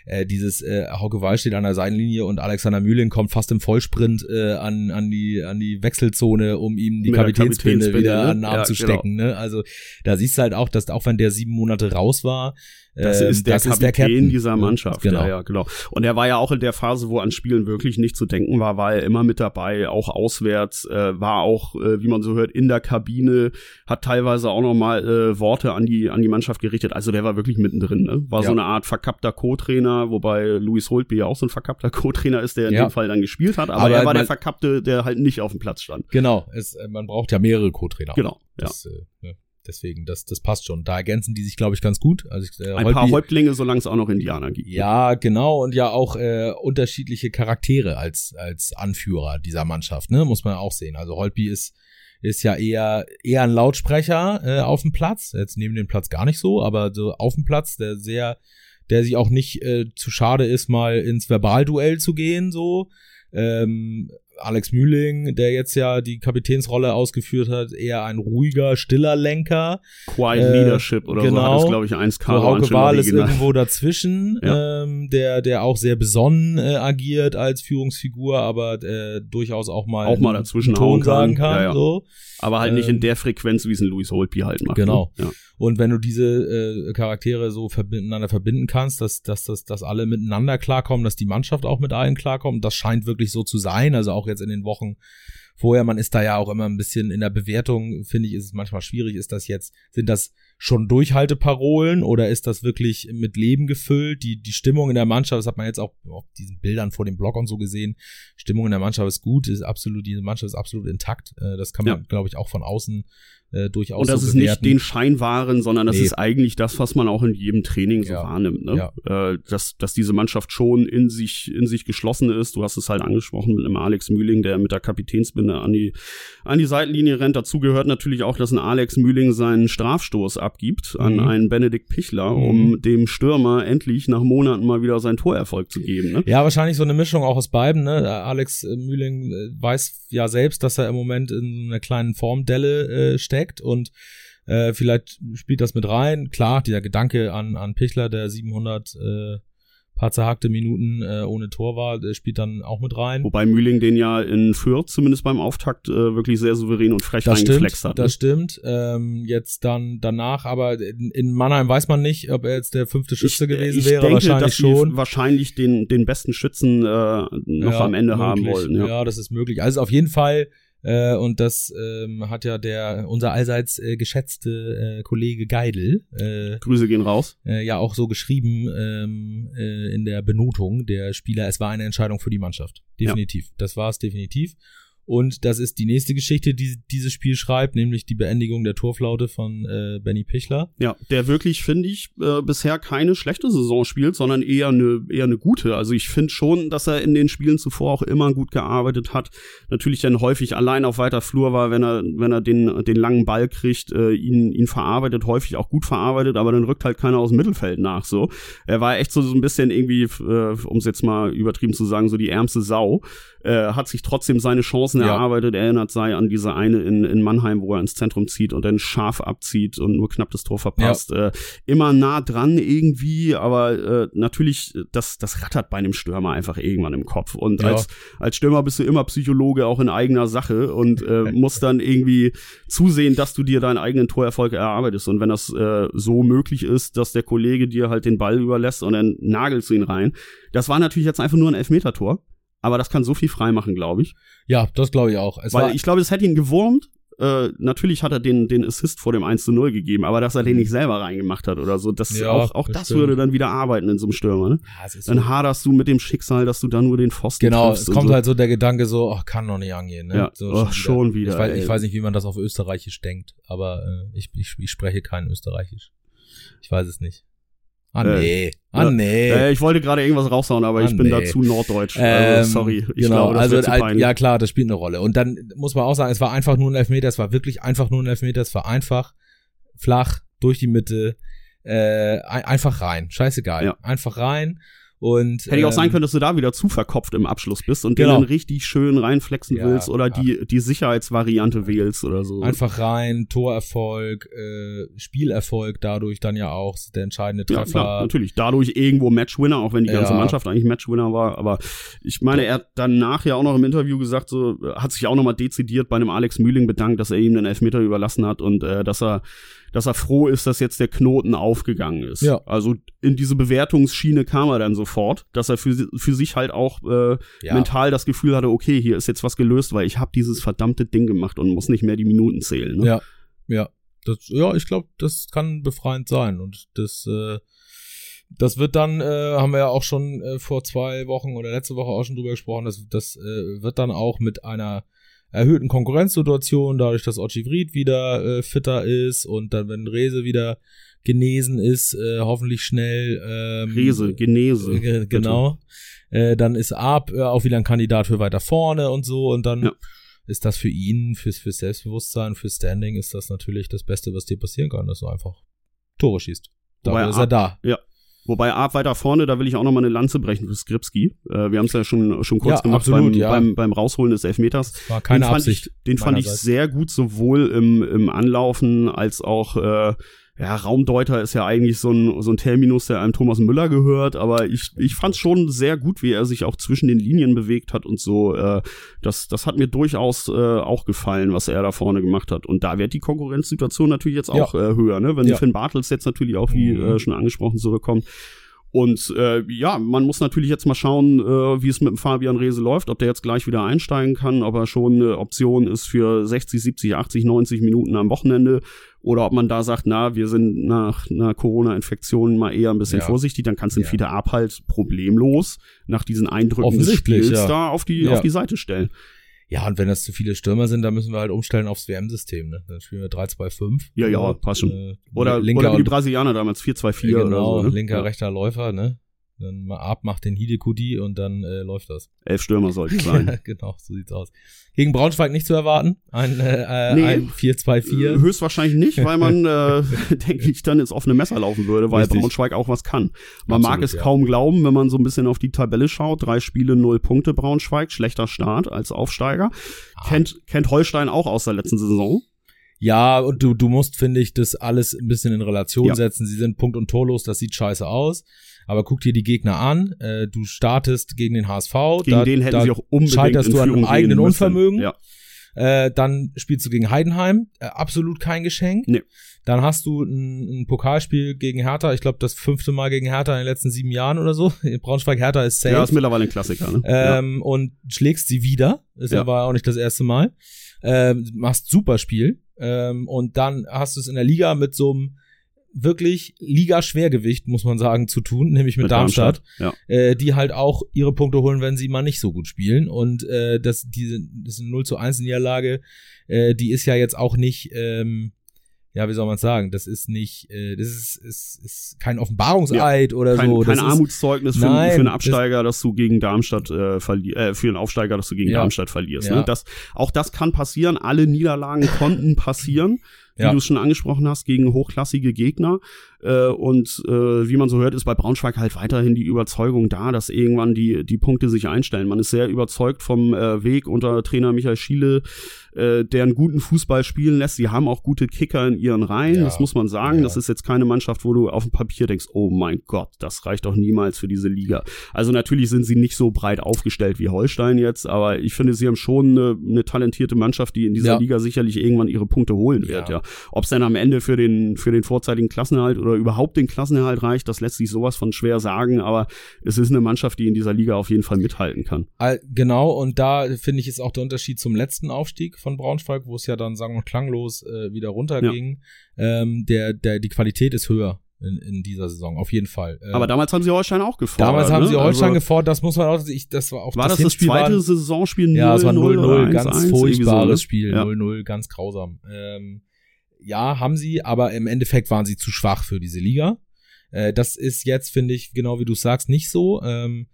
äh, dieses äh, Hauke Wahl steht an der Seitenlinie und Alexander Mühling kommt fast im Vollsprint äh, an, an, die, an die Wechselzone, um ihm die Kapitänsbinde wieder ne? an den Arm ja, zu genau. stecken. Ne? Also da siehst du halt auch, dass auch wenn der sieben Monate raus war, das ist der das Kapitän ist der dieser Mannschaft. Genau. Ja, ja, genau. Und er war ja auch in der Phase, wo an Spielen wirklich nicht zu denken war, war er immer mit dabei, auch auswärts, äh, war auch, äh, wie man so hört, in der Kabine, hat teilweise auch nochmal äh, Worte an die, an die Mannschaft gerichtet. Also der war wirklich mittendrin, ne? War ja. so eine Art verkappter Co-Trainer, wobei Louis Holtby ja auch so ein verkappter [LAUGHS] Co-Trainer ist, der in ja. dem Fall dann gespielt hat. Aber, aber er war der Verkappte, der halt nicht auf dem Platz stand. Genau. Es, äh, man braucht ja mehrere Co-Trainer. Genau. Das, ja. Äh, ne? Deswegen, das, das passt schon. Da ergänzen die sich, glaube ich, ganz gut. Also ich, äh, Ein Holtby, paar Häuptlinge, solange es auch noch Indianer gibt. Ja, genau. Und ja auch äh, unterschiedliche Charaktere als, als Anführer dieser Mannschaft, ne? Muss man auch sehen. Also Holtby ist, ist ja eher, eher ein Lautsprecher äh, auf dem Platz. Jetzt neben dem Platz gar nicht so, aber so auf dem Platz, der sehr, der sich auch nicht äh, zu schade ist, mal ins Verbalduell zu gehen, so. Ähm, Alex Mühling, der jetzt ja die Kapitänsrolle ausgeführt hat, eher ein ruhiger, stiller Lenker. Quiet äh, Leadership oder genau. so hat es, glaube ich, eins so Hauke Wahl ist irgendwo dazwischen, ja. ähm, der, der auch sehr besonnen äh, agiert als Führungsfigur, aber äh, durchaus auch mal, auch mal dazwischen Ton sagen kann. Ja, ja. So. Aber halt ähm, nicht in ähm, der Frequenz, wie es ein Louis Holtby halt macht. Genau. Ne? Und wenn du diese äh, Charaktere so miteinander verbinden kannst, dass, dass, dass, dass alle miteinander klarkommen, dass die Mannschaft auch mit allen klarkommt, das scheint wirklich so zu sein. Also auch jetzt in den Wochen vorher, man ist da ja auch immer ein bisschen in der Bewertung, finde ich, ist es manchmal schwierig, ist das jetzt, sind das schon Durchhalteparolen oder ist das wirklich mit Leben gefüllt? Die, die Stimmung in der Mannschaft, das hat man jetzt auch auf diesen Bildern vor dem Blog und so gesehen, Stimmung in der Mannschaft ist gut, ist absolut, diese Mannschaft ist absolut intakt. Äh, das kann man, ja. glaube ich, auch von außen äh, durchaus Und das so ist bewerten. nicht den Schein wahren, sondern das nee. ist eigentlich das, was man auch in jedem Training so ja. wahrnimmt. Ne? Ja. Äh, dass, dass diese Mannschaft schon in sich, in sich geschlossen ist. Du hast es halt angesprochen mit einem Alex Mühling, der mit der Kapitänsbinde an, die, an die Seitenlinie rennt. Dazu gehört natürlich auch, dass ein Alex Mühling seinen Strafstoß abgibt an mhm. einen Benedikt Pichler, um mhm. dem Stürmer endlich nach Monaten mal wieder seinen Torerfolg zu geben. Ne? Ja, wahrscheinlich so eine Mischung auch aus beiden. Ne? Alex Mühling äh, weiß ja selbst, dass er im Moment in einer kleinen Formdelle äh, steckt und äh, vielleicht spielt das mit rein. Klar, dieser Gedanke an, an Pichler, der 700 äh, paar zerhackte Minuten äh, ohne Tor war, der spielt dann auch mit rein. Wobei Mühling den ja in Fürth zumindest beim Auftakt äh, wirklich sehr souverän und frech das reingeflext stimmt, hat. Ne? Das stimmt. Ähm, jetzt dann danach, aber in, in, Mannheim weiß man nicht, ob er jetzt der fünfte Schütze ich, gewesen ich wäre. Denke, wahrscheinlich dass schon. Wahrscheinlich den, den besten Schützen äh, noch ja, am Ende möglich. haben wollen. Ja. ja, das ist möglich. Also auf jeden Fall äh, und das ähm, hat ja der unser allseits äh, geschätzte äh, Kollege Geidel. Äh, Grüße gehen raus. Äh, ja, auch so geschrieben ähm, äh, in der Benotung der Spieler. Es war eine Entscheidung für die Mannschaft. Definitiv. Ja. Das war es definitiv. Und das ist die nächste Geschichte, die dieses Spiel schreibt, nämlich die Beendigung der Torflaute von äh, Benny Pichler. Ja, der wirklich, finde ich, äh, bisher keine schlechte Saison spielt, sondern eher eine eher eine gute. Also ich finde schon, dass er in den Spielen zuvor auch immer gut gearbeitet hat. Natürlich dann häufig allein auf weiter Flur war, wenn er wenn er den den langen Ball kriegt, äh, ihn ihn verarbeitet, häufig auch gut verarbeitet, aber dann rückt halt keiner aus dem Mittelfeld nach. So, er war echt so so ein bisschen irgendwie, äh, um es jetzt mal übertrieben zu sagen, so die ärmste Sau äh, hat sich trotzdem seine Chancen ja. erarbeitet. Erinnert sei an diese eine in, in Mannheim, wo er ins Zentrum zieht und dann scharf abzieht und nur knapp das Tor verpasst. Ja. Äh, immer nah dran irgendwie, aber äh, natürlich, das, das rattert bei einem Stürmer einfach irgendwann im Kopf. Und ja. als, als Stürmer bist du immer Psychologe auch in eigener Sache und äh, [LAUGHS] musst dann irgendwie zusehen, dass du dir deinen eigenen Torerfolg erarbeitest. Und wenn das äh, so möglich ist, dass der Kollege dir halt den Ball überlässt und dann nagelst du ihn rein. Das war natürlich jetzt einfach nur ein Elfmetertor aber das kann so viel freimachen, glaube ich. Ja, das glaube ich auch. Es Weil ich glaube, es hätte ihn gewurmt. Äh, natürlich hat er den, den Assist vor dem 1 zu 0 gegeben, aber dass er den mhm. nicht selber reingemacht hat oder so, das, ja, auch, auch das, das würde dann wieder arbeiten in so einem Stürmer. Ne? Ja, dann so. haderst du mit dem Schicksal, dass du dann nur den Pfosten Genau, es kommt so. halt so der Gedanke so, ach, kann noch nicht angehen. Ne? Ja, so, oh, schon, wieder. Ich weiß, ich weiß, nicht, wie man das auf Österreichisch denkt, aber äh, ich, ich, ich spreche kein Österreichisch. Ich weiß es nicht. Ah äh, nee, äh, ah nee. Äh, ich wollte gerade irgendwas raushauen, aber ah, ich bin nee. da zu norddeutsch. Also, ähm, sorry, ich genau, glaube, das also ja klar, das spielt eine Rolle. Und dann muss man auch sagen, es war einfach nur ein Elfmeter, es war wirklich einfach nur ein Elfmeter, es war einfach flach durch die Mitte, äh, einfach rein, scheißegal, ja. einfach rein. Und, Hätte ich auch sagen ähm, können, dass du da wieder zu verkopft im Abschluss bist und genau. den dann richtig schön reinflexen ja, willst oder die, die Sicherheitsvariante wählst oder so. Einfach rein, Torerfolg, äh, Spielerfolg, dadurch dann ja auch der entscheidende Treffer. Ja, klar, natürlich. Dadurch irgendwo Matchwinner, auch wenn die ganze ja. Mannschaft eigentlich Matchwinner war. Aber ich meine, er hat danach ja auch noch im Interview gesagt, so, hat sich auch nochmal dezidiert bei einem Alex Mühling bedankt, dass er ihm den Elfmeter überlassen hat und äh, dass er dass er froh ist, dass jetzt der Knoten aufgegangen ist. Ja. Also in diese Bewertungsschiene kam er dann sofort, dass er für, für sich halt auch äh, ja. mental das Gefühl hatte, okay, hier ist jetzt was gelöst, weil ich habe dieses verdammte Ding gemacht und muss nicht mehr die Minuten zählen. Ne? Ja, ja. Das, ja, ich glaube, das kann befreiend sein und das äh, das wird dann, äh, haben wir ja auch schon äh, vor zwei Wochen oder letzte Woche auch schon drüber gesprochen, das, das äh, wird dann auch mit einer erhöhten Konkurrenzsituation, dadurch, dass Ochivrit wieder äh, fitter ist und dann, wenn Rese wieder genesen ist, äh, hoffentlich schnell. Ähm, Rese, Genese. Äh, genau. Äh, dann ist Ab äh, auch wieder ein Kandidat für weiter vorne und so und dann ja. ist das für ihn, fürs, fürs Selbstbewusstsein, fürs Standing ist das natürlich das Beste, was dir passieren kann, dass du einfach Tore schießt. Da ist er da. Ja, Wobei Art weiter vorne, da will ich auch noch mal eine Lanze brechen für Skripski. Äh, wir haben es ja schon, schon kurz ja, gemacht absolut, beim, ja. beim, beim Rausholen des Elfmeters. Das war keine den Absicht. Ich, den fand ich sehr gut, sowohl im, im Anlaufen als auch äh, ja, Raumdeuter ist ja eigentlich so ein, so ein Terminus, der einem Thomas Müller gehört, aber ich, ich fand es schon sehr gut, wie er sich auch zwischen den Linien bewegt hat und so. Äh, das, das hat mir durchaus äh, auch gefallen, was er da vorne gemacht hat. Und da wird die Konkurrenzsituation natürlich jetzt auch ja. äh, höher, ne? Wenn ja. Finn Bartels jetzt natürlich auch, wie mhm. äh, schon angesprochen, zurückkommt. Und äh, ja, man muss natürlich jetzt mal schauen, äh, wie es mit dem Fabian Rehse läuft, ob der jetzt gleich wieder einsteigen kann, ob er schon eine Option ist für 60, 70, 80, 90 Minuten am Wochenende oder ob man da sagt, na, wir sind nach einer Corona-Infektion mal eher ein bisschen ja. vorsichtig, dann kannst du den ja. Fiete Ab halt problemlos nach diesen Eindrücken des Spiels ja. da auf die, auf die Seite stellen. Ja, und wenn das zu viele Stürmer sind, dann müssen wir halt umstellen aufs WM-System. Ne? Dann spielen wir 3-2-5. Ja, ja, passt schon. Äh, oder, linker oder wie die Brasilianer damals 4-2-4 genau, oder so. Ne? linker, rechter Läufer, ne? Dann mal ab, macht den Hidekudi und dann äh, läuft das. Elf Stürmer sollten [LAUGHS] sein. genau, so sieht's aus. Gegen Braunschweig nicht zu erwarten. Ein, äh, nee, ein 4-2-4. Äh, höchstwahrscheinlich nicht, weil man, [LAUGHS] äh, [LAUGHS] denke ich, dann ins offene Messer laufen würde, weil Richtig. Braunschweig auch was kann. Man Absolut, mag es ja. kaum glauben, wenn man so ein bisschen auf die Tabelle schaut. Drei Spiele, null Punkte Braunschweig. Schlechter Start als Aufsteiger. Ah. Kennt, kennt Holstein auch aus der letzten Saison. Ja, und du, du musst, finde ich, das alles ein bisschen in Relation ja. setzen. Sie sind punkt- und torlos, das sieht scheiße aus. Aber guck dir die Gegner an. Äh, du startest gegen den HSV. Gegen da, den hätten da sie auch unbedingt scheiterst du an einem eigenen Unvermögen. Ja. Äh, dann spielst du gegen Heidenheim. Äh, absolut kein Geschenk. Nee. Dann hast du ein, ein Pokalspiel gegen Hertha. Ich glaube, das fünfte Mal gegen Hertha in den letzten sieben Jahren oder so. [LAUGHS] Braunschweig-Hertha ist safe. Ja, ist mittlerweile ein Klassiker. Ne? Ähm, ja. Und schlägst sie wieder. Ist ja. aber auch nicht das erste Mal. Ähm, machst super Spiel. Ähm, und dann hast du es in der Liga mit so einem wirklich Liga-Schwergewicht, muss man sagen, zu tun, [LAUGHS] nämlich mit, mit Darmstadt, Darmstadt ja. äh, die halt auch ihre Punkte holen, wenn sie mal nicht so gut spielen. Und äh, das, diese, das 0 zu 1 Niederlage, äh, die ist ja jetzt auch nicht, ähm, ja, wie soll man sagen, das ist nicht, äh, das ist, ist, ist kein Offenbarungseid ja, oder kein, so. Kein das Armutszeugnis für, nein, für einen Absteiger, das, dass du gegen Darmstadt äh, verlierst, äh, für einen Aufsteiger, dass du gegen ja, Darmstadt verlierst. Ja. Ne? Das, auch das kann passieren, alle Niederlagen konnten passieren wie du es schon angesprochen hast, gegen hochklassige Gegner. Äh, und äh, wie man so hört, ist bei Braunschweig halt weiterhin die Überzeugung da, dass irgendwann die, die Punkte sich einstellen. Man ist sehr überzeugt vom äh, Weg unter Trainer Michael Schiele, äh, der einen guten Fußball spielen lässt. Sie haben auch gute Kicker in ihren Reihen, ja. das muss man sagen. Ja. Das ist jetzt keine Mannschaft, wo du auf dem Papier denkst, oh mein Gott, das reicht doch niemals für diese Liga. Also natürlich sind sie nicht so breit aufgestellt wie Holstein jetzt, aber ich finde, sie haben schon eine, eine talentierte Mannschaft, die in dieser ja. Liga sicherlich irgendwann ihre Punkte holen wird. Ja. Ob es dann am Ende für den, für den vorzeitigen Klassenerhalt oder oder überhaupt den Klassenerhalt reicht, das lässt sich sowas von schwer sagen, aber es ist eine Mannschaft, die in dieser Liga auf jeden Fall mithalten kann. Genau, und da finde ich ist auch der Unterschied zum letzten Aufstieg von Braunschweig, wo es ja dann sagen wir klanglos äh, wieder runterging. Ja. Ähm, der, der, die Qualität ist höher. In, in dieser Saison, auf jeden Fall. Ähm, aber damals haben sie Holstein auch gefordert. Damals haben ne? sie Holstein also, gefordert, das muss man auch, ich, das war auch war das, das, das zweite Saisonspiel 0 Ja, es war 0-0, ganz 1, furchtbares so, ne? Spiel, 0-0, ja. ganz grausam. Ähm, ja, haben sie, aber im Endeffekt waren sie zu schwach für diese Liga. Äh, das ist jetzt, finde ich, genau wie du sagst, nicht so. Ähm,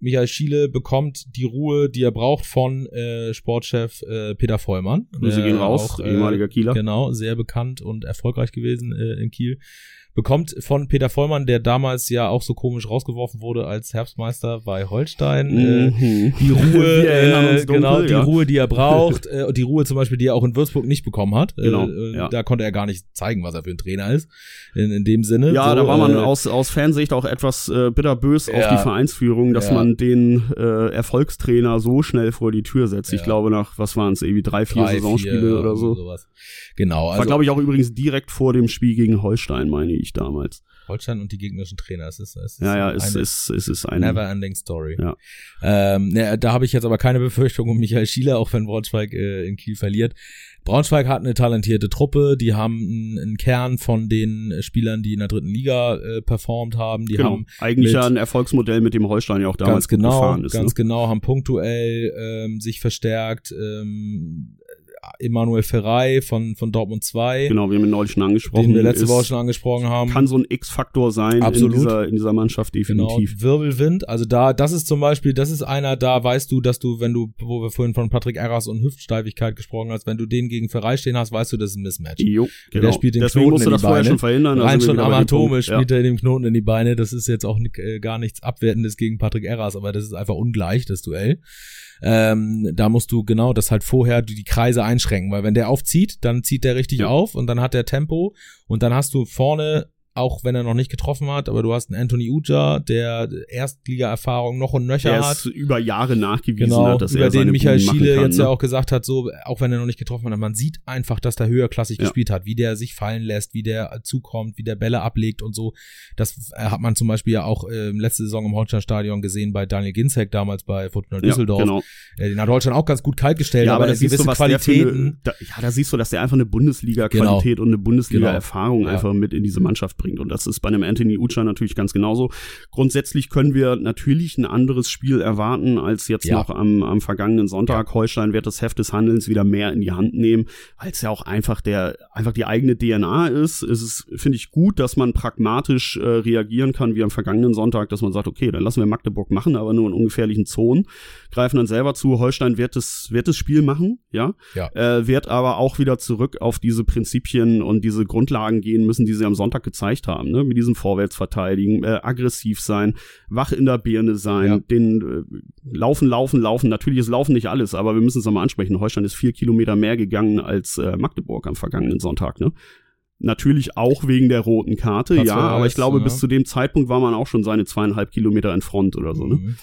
Michael Schiele bekommt die Ruhe, die er braucht von äh, Sportchef äh, Peter Vollmann. Grüße gehen raus, auch, äh, ehemaliger Kieler. Genau, sehr bekannt und erfolgreich gewesen äh, in Kiel bekommt von Peter Vollmann, der damals ja auch so komisch rausgeworfen wurde als Herbstmeister bei Holstein, äh, mhm. die [LAUGHS] Ruhe, äh, dunkel, genau, die ja. Ruhe, die er [LAUGHS] braucht, äh, die Ruhe zum Beispiel, die er auch in Würzburg nicht bekommen hat. Äh, genau, äh, ja. Da konnte er gar nicht zeigen, was er für ein Trainer ist, in, in dem Sinne. Ja, so, da war man äh, aus, aus Fansicht auch etwas äh, bitterbös ja, auf die Vereinsführung, dass man den äh, Erfolgstrainer so schnell vor die Tür setzt. Ich glaube nach, was waren es, irgendwie drei, vier drei, Saisonspiele vier, oder so. Sowas. Genau. Also, war, glaube ich, auch übrigens direkt vor dem Spiel gegen Holstein, meine ich ich damals. Holstein und die gegnerischen Trainer. Es ist, es ist ja, ja, es ist, es ist eine never-ending Story. Ja. Ähm, ne, da habe ich jetzt aber keine Befürchtung um Michael Schieler, auch wenn Braunschweig äh, in Kiel verliert. Braunschweig hat eine talentierte Truppe, die haben einen, einen Kern von den Spielern, die in der dritten Liga äh, performt haben. Die genau. haben eigentlich ja ein Erfolgsmodell, mit dem Holstein ja auch damals ganz genau, gefahren ist. Ganz ne? genau, haben punktuell ähm, sich verstärkt. Ähm, Emanuel Ferrei von, von Dortmund 2. Genau, wir haben ihn neulich schon angesprochen. Den wir letzte ist, Woche schon angesprochen haben. Kann so ein X-Faktor sein Absolut. In, dieser, in dieser Mannschaft definitiv. Genau, Wirbelwind, also da, das ist zum Beispiel, das ist einer, da weißt du, dass du, wenn du, wo wir vorhin von Patrick Erras und Hüftsteifigkeit gesprochen hast, wenn du den gegen Ferrei stehen hast, weißt du, das ist ein Mismatch. Jo, genau. Der spielt den Deswegen Knoten musst du das vorher schon verhindern. Rein schon anatomisch spielt ja. er den Knoten in die Beine. Das ist jetzt auch äh, gar nichts Abwertendes gegen Patrick Erras, aber das ist einfach ungleich, das Duell. Ähm, da musst du genau das halt vorher die Kreise einschränken, weil wenn der aufzieht, dann zieht der richtig ja. auf und dann hat der Tempo und dann hast du vorne auch wenn er noch nicht getroffen hat, aber du hast einen Anthony Uja, der Erstliga-Erfahrung noch und nöcher der hat. über Jahre nachgewiesen genau, hat, dass über er den Michael Schiele kann, jetzt ne? ja auch gesagt hat, so, auch wenn er noch nicht getroffen hat, man sieht einfach, dass der höherklassig ja. gespielt hat, wie der sich fallen lässt, wie der zukommt, wie der Bälle ablegt und so. Das äh, hat man zum Beispiel ja auch äh, letzte Saison im Holstein-Stadion gesehen bei Daniel Ginzek damals bei Fortuna Düsseldorf. Ja, genau. äh, den hat Holstein auch ganz gut kalt gestellt, ja, aber, aber da gewisse du, Qualitäten. Eine, da, ja, da siehst du, dass der einfach eine Bundesliga-Qualität genau. und eine Bundesliga-Erfahrung genau. einfach mit in diese Mannschaft bringt bringt. Und das ist bei einem Anthony Ucha natürlich ganz genauso. Grundsätzlich können wir natürlich ein anderes Spiel erwarten als jetzt ja. noch am, am vergangenen Sonntag. Ja. Holstein wird das Heft des Handelns wieder mehr in die Hand nehmen, weil es ja auch einfach der, einfach die eigene DNA ist. Es ist, finde ich, gut, dass man pragmatisch äh, reagieren kann, wie am vergangenen Sonntag, dass man sagt, okay, dann lassen wir Magdeburg machen, aber nur in ungefährlichen Zonen, greifen dann selber zu. Holstein wird das, wird das Spiel machen, ja, ja. Äh, wird aber auch wieder zurück auf diese Prinzipien und diese Grundlagen gehen müssen, die sie am Sonntag gezeigt haben, ne? mit diesem Vorwärtsverteidigen, äh, aggressiv sein, wach in der Birne sein, ja. den äh, laufen, laufen, laufen. Natürlich ist Laufen nicht alles, aber wir müssen es nochmal ansprechen. Holstein ist vier Kilometer mehr gegangen als äh, Magdeburg am vergangenen Sonntag, ne? Natürlich auch wegen der roten Karte, das ja, aber ich glaube, ja. bis zu dem Zeitpunkt war man auch schon seine zweieinhalb Kilometer in Front oder so, ne? Mhm.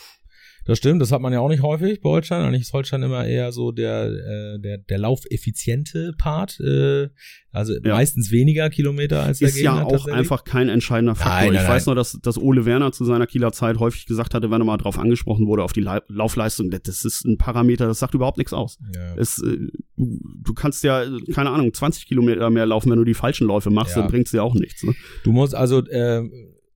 Das stimmt, das hat man ja auch nicht häufig bei Holstein. Eigentlich ist Holstein immer eher so der, äh, der, der laufeffiziente Part. Äh, also ja. meistens weniger Kilometer als der ist Gegner. Ist ja auch einfach kein entscheidender Faktor. Nein, nein, ich weiß nur, dass, dass Ole Werner zu seiner Kieler Zeit häufig gesagt hatte, wenn er mal drauf angesprochen wurde, auf die La Laufleistung, das ist ein Parameter, das sagt überhaupt nichts aus. Ja. Es, äh, du, du kannst ja, keine Ahnung, 20 Kilometer mehr laufen, wenn du die falschen Läufe machst, ja. dann bringt's dir auch nichts. Ne? Du musst also äh,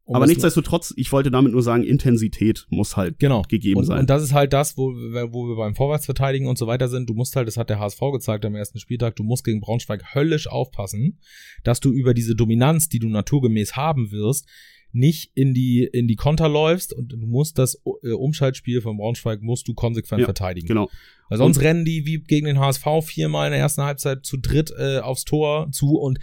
um aber nichtsdestotrotz, ich wollte damit nur sagen, Intensität muss halt genau. gegeben und, sein. Und das ist halt das, wo, wo wir beim Vorwärtsverteidigen und so weiter sind. Du musst halt, das hat der HSV gezeigt am ersten Spieltag, du musst gegen Braunschweig höllisch aufpassen, dass du über diese Dominanz, die du naturgemäß haben wirst, nicht in die in die Konter läufst und du musst das äh, Umschaltspiel von Braunschweig musst du konsequent ja, verteidigen. Genau. Weil sonst und, rennen die wie gegen den HSV viermal in der ersten Halbzeit zu dritt äh, aufs Tor zu und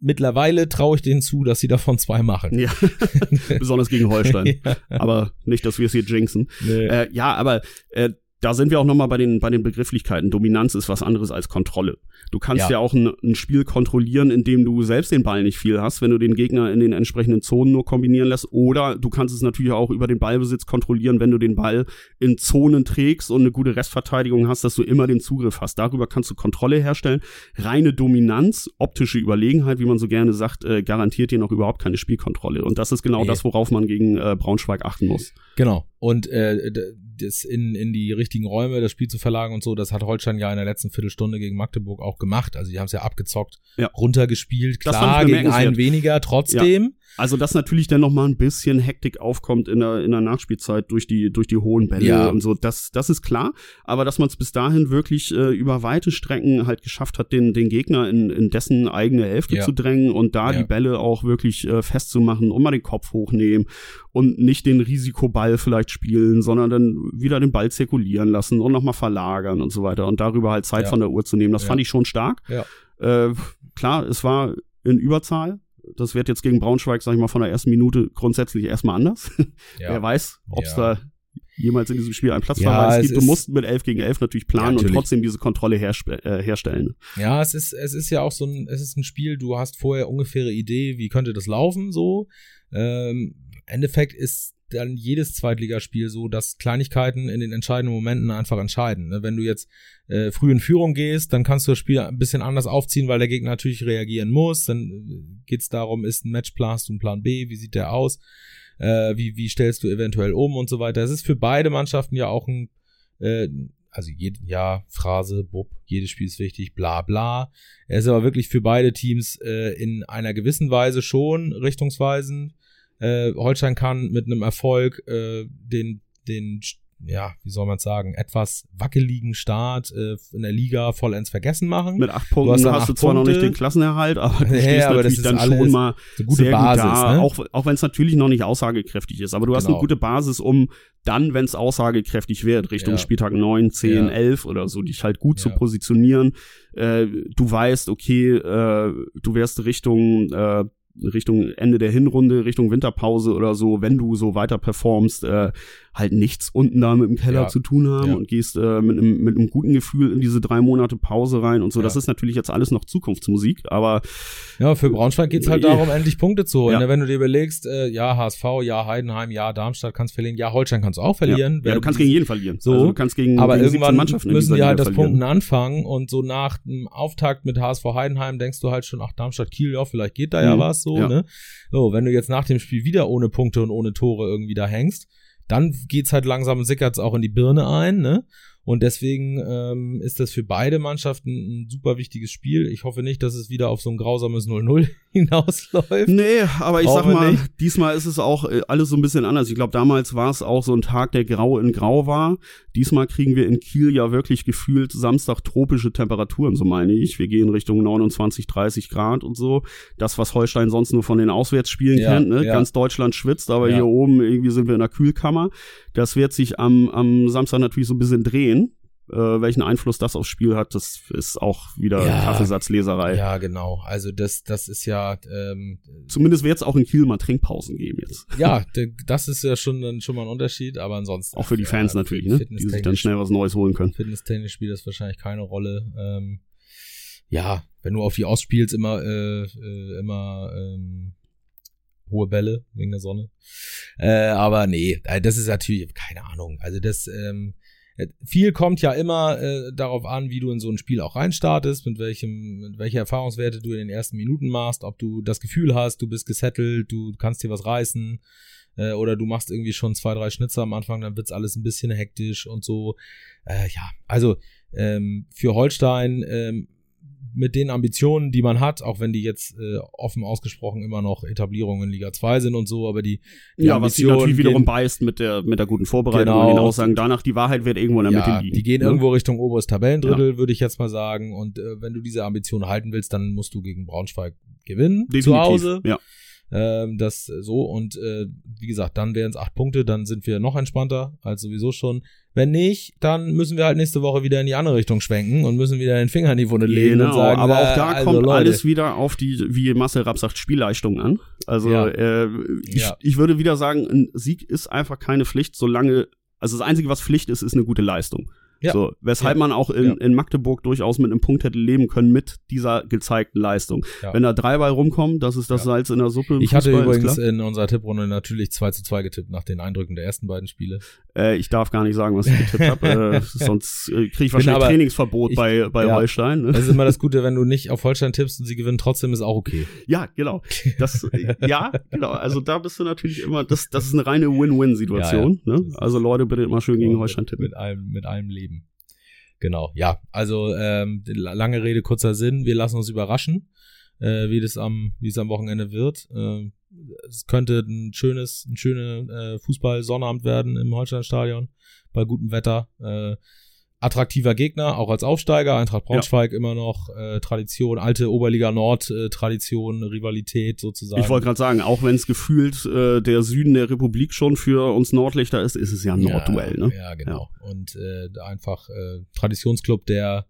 mittlerweile traue ich denen zu, dass sie davon zwei machen. Ja, [LAUGHS] besonders gegen Holstein. ja. Aber nicht, dass wir es hier jinxen. Nee. Äh, ja, aber äh, da sind wir auch nochmal bei den, bei den Begrifflichkeiten. Dominanz ist was anderes als Kontrolle. Du kannst ja, ja auch ein, ein, Spiel kontrollieren, indem du selbst den Ball nicht viel hast, wenn du den Gegner in den entsprechenden Zonen nur kombinieren lässt. Oder du kannst es natürlich auch über den Ballbesitz kontrollieren, wenn du den Ball in Zonen trägst und eine gute Restverteidigung hast, dass du immer den Zugriff hast. Darüber kannst du Kontrolle herstellen. Reine Dominanz, optische Überlegenheit, wie man so gerne sagt, äh, garantiert dir noch überhaupt keine Spielkontrolle. Und das ist genau nee. das, worauf man gegen äh, Braunschweig achten muss. Genau. Und äh, das in, in die richtigen Räume, das Spiel zu verlagern und so, das hat Holstein ja in der letzten Viertelstunde gegen Magdeburg auch gemacht. Also die haben es ja abgezockt, ja. runtergespielt, klar, gegen einen weniger, trotzdem. Ja. Also, dass natürlich dann noch mal ein bisschen Hektik aufkommt in der, in der Nachspielzeit durch die, durch die hohen Bälle ja. und so, das, das ist klar. Aber dass man es bis dahin wirklich äh, über weite Strecken halt geschafft hat, den, den Gegner in, in dessen eigene Hälfte ja. zu drängen und da ja. die Bälle auch wirklich äh, festzumachen und mal den Kopf hochnehmen und nicht den Risikoball vielleicht spielen, sondern dann wieder den Ball zirkulieren lassen und nochmal verlagern und so weiter und darüber halt Zeit von der Uhr zu nehmen. Das fand ich schon stark. Äh, klar, es war in Überzahl, das wird jetzt gegen Braunschweig, sag ich mal, von der ersten Minute grundsätzlich erstmal anders. Ja. Wer weiß, ob es ja. da jemals in diesem Spiel einen Platzverweis ja, gibt. Du musst mit 11 gegen 11 natürlich planen ja, natürlich. und trotzdem diese Kontrolle äh, herstellen. Ja, es ist, es ist ja auch so ein, es ist ein Spiel, du hast vorher ungefähre Idee, wie könnte das laufen, so. Ähm, Endeffekt ist dann jedes Zweitligaspiel so, dass Kleinigkeiten in den entscheidenden Momenten einfach entscheiden. Ne? Wenn du jetzt äh, früh in Führung gehst, dann kannst du das Spiel ein bisschen anders aufziehen, weil der Gegner natürlich reagieren muss. Dann äh, geht's darum, ist ein Matchplan, hast du einen Plan B, wie sieht der aus? Äh, wie, wie stellst du eventuell um und so weiter. Es ist für beide Mannschaften ja auch ein, äh, also jed, ja, Phrase, Bub, jedes Spiel ist wichtig, bla bla. Er ist aber wirklich für beide Teams äh, in einer gewissen Weise schon richtungsweisend äh, Holstein kann mit einem Erfolg äh, den, den, ja, wie soll man sagen, etwas wackeligen Start äh, in der Liga vollends vergessen machen. Mit acht Punkten hast, hast du zwar Punkte. noch nicht den Klassenerhalt, aber du [LAUGHS] stehst ja, natürlich dann schon mal eine gute sehr Basis, gut da, ne? auch, auch wenn es natürlich noch nicht aussagekräftig ist. Aber du hast genau. eine gute Basis, um dann, wenn es aussagekräftig wird, Richtung ja. Spieltag 9, 10, ja. 11 oder so, dich halt gut zu positionieren. Äh, du weißt, okay, äh, du wärst Richtung äh, Richtung Ende der Hinrunde, Richtung Winterpause oder so, wenn du so weiter performst, äh, halt nichts unten da mit dem Keller ja. zu tun haben ja. und gehst äh, mit, einem, mit einem guten Gefühl in diese drei Monate Pause rein und so. Ja. Das ist natürlich jetzt alles noch Zukunftsmusik, aber ja, für Braunschweig geht's halt darum, endlich Punkte zu holen. Ja. Wenn du dir überlegst, äh, ja, HSV, ja, Heidenheim, ja, Darmstadt kannst verlieren, ja, Holstein kannst du auch verlieren. Ja, du kannst gegen jeden verlieren. So, also du kannst gegen, aber gegen irgendwann müssen die halt das Punkten anfangen und so nach dem Auftakt mit HSV Heidenheim denkst du halt schon, ach, Darmstadt Kiel, ja, vielleicht geht da mhm. ja was so, ne? So, wenn du jetzt nach dem Spiel wieder ohne Punkte und ohne Tore irgendwie da hängst, dann geht's halt langsam, sickert's auch in die Birne ein, ne? Und deswegen ähm, ist das für beide Mannschaften ein super wichtiges Spiel. Ich hoffe nicht, dass es wieder auf so ein grausames 0-0 [LAUGHS] hinausläuft. Nee, aber ich Brauchen sag mal, diesmal ist es auch äh, alles so ein bisschen anders. Ich glaube, damals war es auch so ein Tag, der grau in grau war. Diesmal kriegen wir in Kiel ja wirklich gefühlt Samstag tropische Temperaturen, so meine ich. Wir gehen Richtung 29, 30 Grad und so. Das, was Holstein sonst nur von den Auswärtsspielen ja, kennt, ne? Ja. Ganz Deutschland schwitzt, aber ja. hier oben irgendwie sind wir in der Kühlkammer. Das wird sich am, am Samstag natürlich so ein bisschen drehen. Äh, welchen Einfluss das aufs Spiel hat, das ist auch wieder ja, Kaffeesatzleserei. Ja, genau. Also das, das ist ja. Ähm, Zumindest wird es auch in Kiel mal Trinkpausen geben jetzt. [LAUGHS] Ja, das ist ja schon, schon mal ein Unterschied, aber ansonsten. Auch für die Fans ja, natürlich, ne? Die sich dann schnell was Neues holen können. Fitnesstechnisch spielt das wahrscheinlich keine Rolle. Ähm, ja, wenn du auf die ausspielst, immer, äh, äh, immer ähm, hohe Bälle wegen der Sonne. Äh, aber nee, äh, das ist natürlich, keine Ahnung. Also das, ähm, äh, viel kommt ja immer äh, darauf an, wie du in so ein Spiel auch reinstartest, mit welchem, mit welcher Erfahrungswerte du in den ersten Minuten machst, ob du das Gefühl hast, du bist gesettelt, du kannst dir was reißen, äh, oder du machst irgendwie schon zwei, drei Schnitzer am Anfang, dann wird's alles ein bisschen hektisch und so. Äh, ja, also ähm, für Holstein ähm, mit den Ambitionen, die man hat, auch wenn die jetzt äh, offen ausgesprochen immer noch Etablierungen in Liga 2 sind und so, aber die, die Ja, was sie natürlich wiederum beißt mit der mit der guten Vorbereitung genau, und den Aussagen danach, die Wahrheit wird irgendwo in der ja, Mitte liegen. Die gehen ne? irgendwo Richtung oberes Tabellendrittel, ja. würde ich jetzt mal sagen und äh, wenn du diese Ambitionen halten willst, dann musst du gegen Braunschweig gewinnen Definitiv, zu Hause. Ja. Ähm, das so und äh, wie gesagt, dann wären es acht Punkte, dann sind wir noch entspannter als sowieso schon. Wenn nicht, dann müssen wir halt nächste Woche wieder in die andere Richtung schwenken und müssen wieder den Finger in die Wunde legen genau, und sagen, aber auch da also kommt Leute. alles wieder auf die, wie Marcel Rapp sagt, Spielleistung an. Also ja. äh, ich, ja. ich würde wieder sagen, ein Sieg ist einfach keine Pflicht, solange also das Einzige, was Pflicht ist, ist eine gute Leistung. Ja. So, weshalb ja. man auch in, ja. in Magdeburg durchaus mit einem Punkt hätte leben können mit dieser gezeigten Leistung. Wenn da drei bei rumkommen, das ist das Salz in der Suppe. Ich hatte übrigens in unserer Tipprunde natürlich 2 zu 2 getippt nach den Eindrücken der ersten beiden Spiele. Äh, ich darf gar nicht sagen, was ich getippt habe, äh, [LAUGHS] sonst äh, kriege ich wahrscheinlich aber, Trainingsverbot ich, bei, bei Holstein. Ne? Das ist immer das [LAUGHS] Gute, wenn du nicht auf Holstein tippst und sie gewinnen trotzdem, ist auch okay. Ja, genau. Das, äh, ja, genau. Also da bist du natürlich immer, das, das ist eine reine Win-Win-Situation. Ne? Also Leute, bitte immer schön gegen Holstein tippen. Mit allem, mit allem Leben. Genau, ja. Also ähm, lange Rede, kurzer Sinn. Wir lassen uns überraschen, äh, wie das am, wie es am Wochenende wird. Äh, es könnte ein schönes, ein schöner äh, Fußball-Sonnabend werden im Holsteinstadion bei gutem Wetter. Äh, attraktiver Gegner, auch als Aufsteiger. Eintracht Braunschweig ja. immer noch äh, Tradition, alte Oberliga Nord äh, Tradition, Rivalität sozusagen. Ich wollte gerade sagen, auch wenn es gefühlt äh, der Süden der Republik schon für uns Nordlichter ist, ist es ja ein ja, Nordduell. Ne? Ja, genau. Ja. Und äh, einfach äh, Traditionsclub, der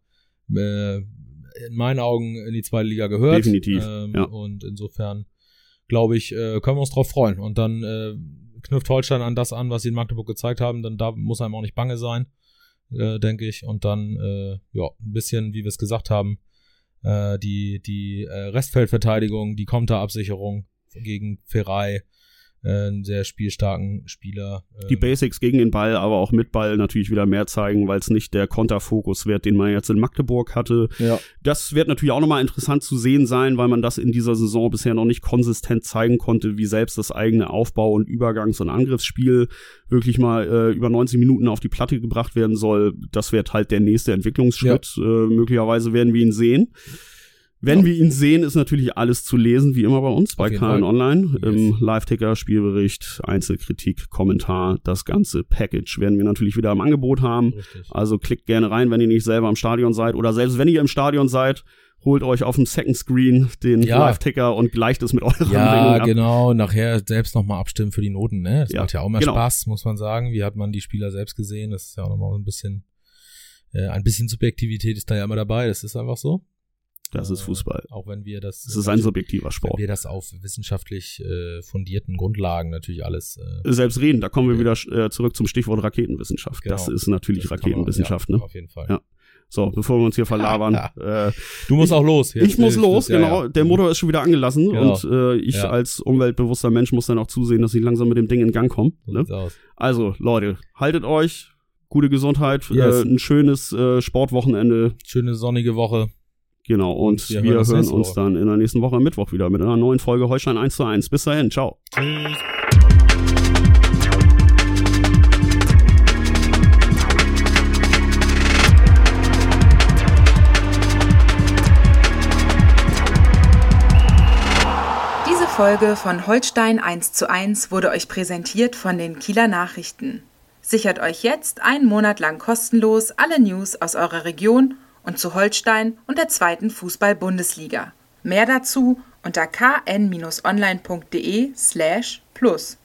äh, in meinen Augen in die zweite Liga gehört. Definitiv. Ähm, ja. Und insofern glaube ich, äh, können wir uns drauf freuen. Und dann äh, knüpft Holstein an das an, was sie in Magdeburg gezeigt haben. Dann da muss einem auch nicht bange sein äh, denke ich. Und dann, äh, ja, ein bisschen, wie wir es gesagt haben, äh, die, die äh, Restfeldverteidigung, die Konterabsicherung gegen Ferrei, einen sehr spielstarken Spieler. Die ähm, Basics gegen den Ball, aber auch mit Ball natürlich wieder mehr zeigen, weil es nicht der Konterfokus wird, den man jetzt in Magdeburg hatte. Ja. Das wird natürlich auch nochmal interessant zu sehen sein, weil man das in dieser Saison bisher noch nicht konsistent zeigen konnte, wie selbst das eigene Aufbau- und Übergangs- und Angriffsspiel wirklich mal äh, über 90 Minuten auf die Platte gebracht werden soll. Das wird halt der nächste Entwicklungsschritt. Ja. Äh, möglicherweise werden wir ihn sehen. Wenn ja. wir ihn sehen, ist natürlich alles zu lesen, wie immer bei uns, bei KN Online. Yes. Im Live-Ticker, Spielbericht, Einzelkritik, Kommentar, das ganze Package werden wir natürlich wieder im Angebot haben. Richtig. Also klickt gerne rein, wenn ihr nicht selber im Stadion seid. Oder selbst wenn ihr im Stadion seid, holt euch auf dem Second Screen den ja. Live-Ticker und gleicht es mit euren Ja, ab. genau. Nachher selbst nochmal abstimmen für die Noten, ne? Das ja. macht ja auch mal genau. Spaß, muss man sagen. Wie hat man die Spieler selbst gesehen? Das ist ja auch nochmal ein bisschen, äh, ein bisschen Subjektivität ist da ja immer dabei. Das ist einfach so. Das ist Fußball. Auch wenn wir das. Es ist ein subjektiver Sport. Wenn wir das auf wissenschaftlich äh, fundierten Grundlagen natürlich alles. Äh, Selbst reden, da kommen wir wieder äh, zurück zum Stichwort Raketenwissenschaft. Genau. Das ist natürlich das Raketenwissenschaft, man, ja, ne? Auf jeden Fall. Ja. So, bevor wir uns hier [LAUGHS] verlabern. äh, du musst auch los. Jetzt ich muss los, das, genau. Ja, Der Motor ist schon wieder angelassen genau. und äh, ich als umweltbewusster Mensch muss dann auch zusehen, dass ich langsam mit dem Ding in Gang komme. Ne? Also, Leute, haltet euch, gute Gesundheit, yes. äh, ein schönes äh, Sportwochenende. Schöne sonnige Woche. Genau, und, wir, wir hören, hören uns Woche. dann in der nächsten Woche am Mittwoch wieder mit einer neuen Folge Heuschein 1 zu 1. Bis dahin, ciao. Tschüss. Diese Folge von Holstein 1 zu 1 wurde euch präsentiert von den Kieler Nachrichten. Sichert euch jetzt einen Monat lang kostenlos alle News aus eurer Region und zu Holstein und der zweiten Fußball-Bundesliga. Mehr dazu unter kn-online.de slash plus.